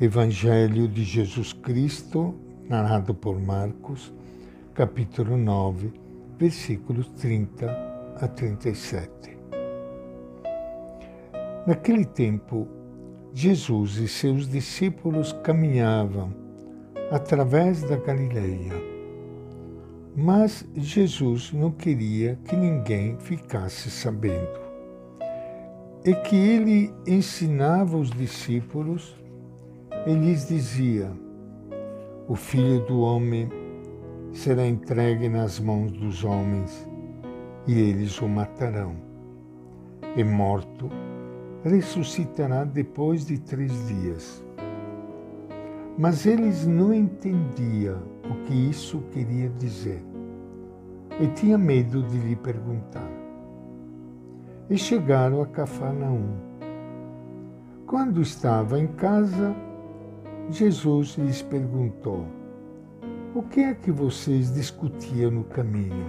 Evangelho de Jesus Cristo, narrado por Marcos, capítulo 9, versículos 30 a 37. Naquele tempo, Jesus e seus discípulos caminhavam através da Galileia. Mas Jesus não queria que ninguém ficasse sabendo. E que ele ensinava os discípulos e lhes dizia: O filho do homem será entregue nas mãos dos homens e eles o matarão. E morto, ressuscitará depois de três dias. Mas eles não entendiam o que isso queria dizer e tinha medo de lhe perguntar. E chegaram a Cafarnaum. Quando estava em casa, Jesus lhes perguntou: O que é que vocês discutiam no caminho?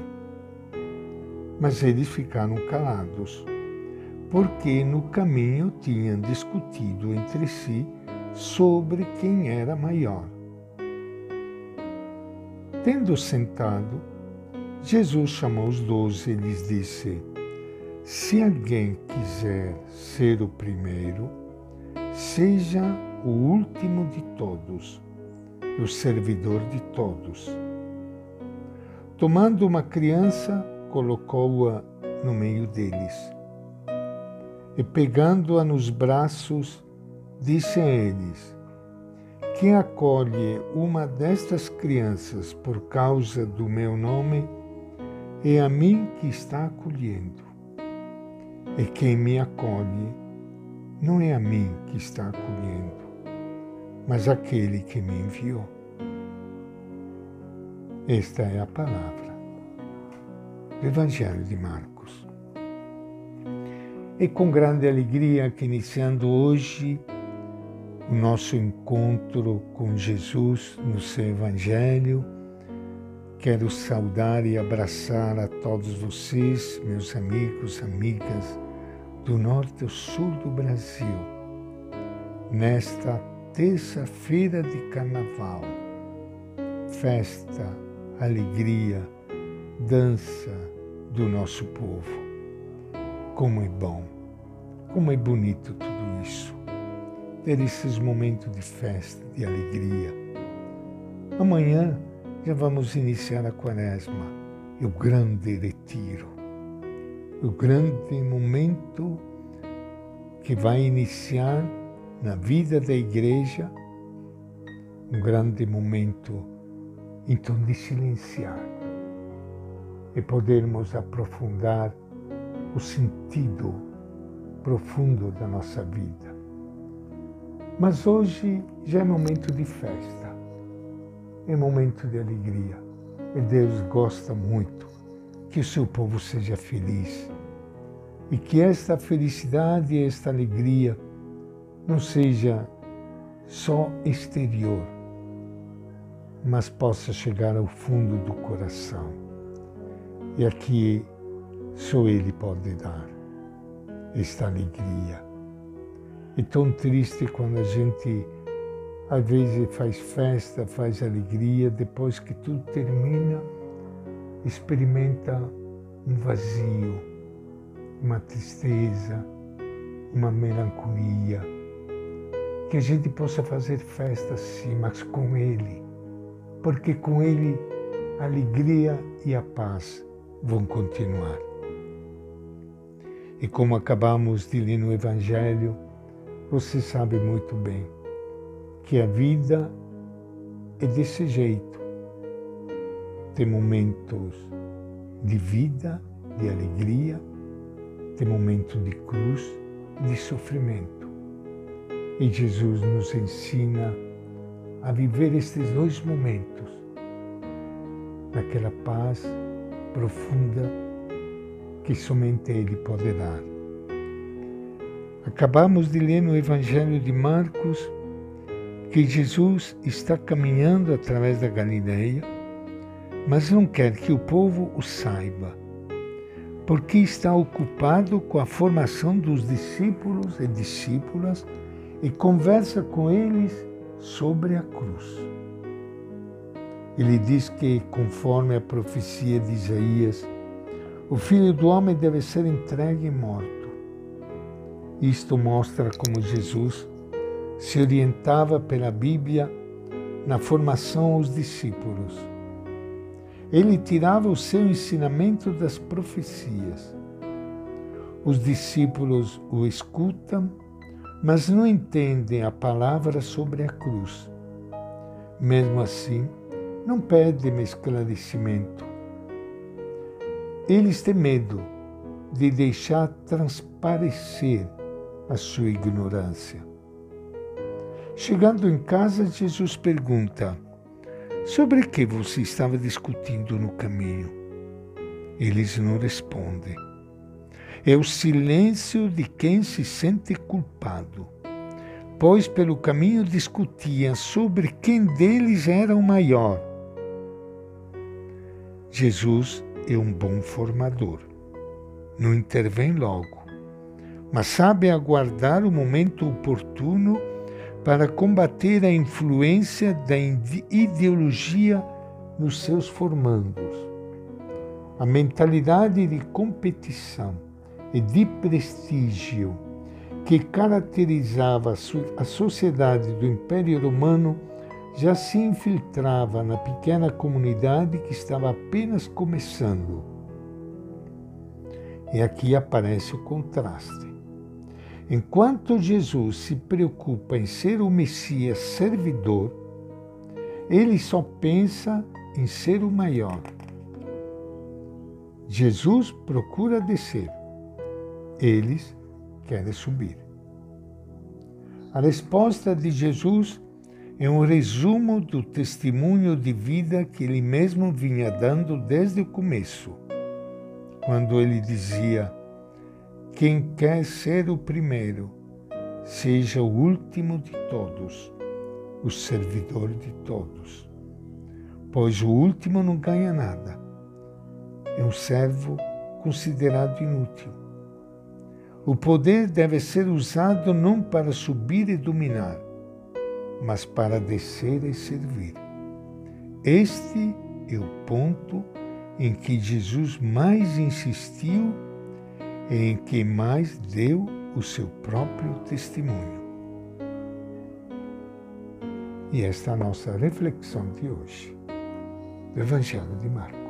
Mas eles ficaram calados, porque no caminho tinham discutido entre si sobre quem era maior. Tendo sentado, Jesus chamou os doze e lhes disse: Se alguém quiser ser o primeiro, seja o último de todos e o servidor de todos. Tomando uma criança, colocou-a no meio deles. E pegando-a nos braços, disse a eles: Quem acolhe uma destas crianças por causa do meu nome, é a mim que está acolhendo. E quem me acolhe, não é a mim que está acolhendo, mas aquele que me enviou. Esta é a palavra do Evangelho de Marcos. E com grande alegria que iniciando hoje o nosso encontro com Jesus no seu Evangelho, quero saudar e abraçar a todos vocês, meus amigos, amigas do norte ao sul do Brasil, nesta terça-feira de Carnaval. Festa, alegria, dança do nosso povo. Como é bom, como é bonito tudo isso. Ter esses momentos de festa, de alegria. Amanhã já vamos iniciar a quaresma o grande retiro. O grande momento que vai iniciar na vida da igreja, um grande momento então de silenciar e podermos aprofundar o sentido profundo da nossa vida. Mas hoje já é momento de festa, é momento de alegria. E Deus gosta muito que o seu povo seja feliz e que esta felicidade e esta alegria não seja só exterior, mas possa chegar ao fundo do coração. E aqui só Ele pode dar esta alegria. É tão triste quando a gente às vezes faz festa, faz alegria, depois que tudo termina, experimenta um vazio, uma tristeza, uma melancolia. Que a gente possa fazer festa sim, mas com Ele, porque com Ele a alegria e a paz vão continuar. E como acabamos de ler no Evangelho, você sabe muito bem que a vida é desse jeito. Tem momentos de vida, de alegria, tem momentos de cruz, de sofrimento. E Jesus nos ensina a viver estes dois momentos naquela paz profunda que somente Ele pode dar. Acabamos de ler no Evangelho de Marcos que Jesus está caminhando através da Galileia, mas não quer que o povo o saiba, porque está ocupado com a formação dos discípulos e discípulas e conversa com eles sobre a cruz. Ele diz que, conforme a profecia de Isaías, o Filho do Homem deve ser entregue e morto. Isto mostra como Jesus se orientava pela Bíblia na formação aos discípulos. Ele tirava o seu ensinamento das profecias. Os discípulos o escutam, mas não entendem a palavra sobre a cruz. Mesmo assim, não pedem esclarecimento. Eles têm medo de deixar transparecer a sua ignorância. Chegando em casa, Jesus pergunta: Sobre que você estava discutindo no caminho? Eles não respondem. É o silêncio de quem se sente culpado, pois pelo caminho discutiam sobre quem deles era o maior. Jesus é um bom formador. Não intervém logo, mas sabe aguardar o momento oportuno para combater a influência da ideologia nos seus formandos. A mentalidade de competição de prestígio que caracterizava a sociedade do Império Romano já se infiltrava na pequena comunidade que estava apenas começando. E aqui aparece o contraste. Enquanto Jesus se preocupa em ser o Messias servidor, ele só pensa em ser o maior. Jesus procura descer, eles querem subir. A resposta de Jesus é um resumo do testemunho de vida que ele mesmo vinha dando desde o começo, quando ele dizia: quem quer ser o primeiro, seja o último de todos, o servidor de todos. Pois o último não ganha nada. É um servo considerado inútil. O poder deve ser usado não para subir e dominar, mas para descer e servir. Este é o ponto em que Jesus mais insistiu em que mais deu o seu próprio testemunho. E esta é a nossa reflexão de hoje, do Evangelho de Marcos.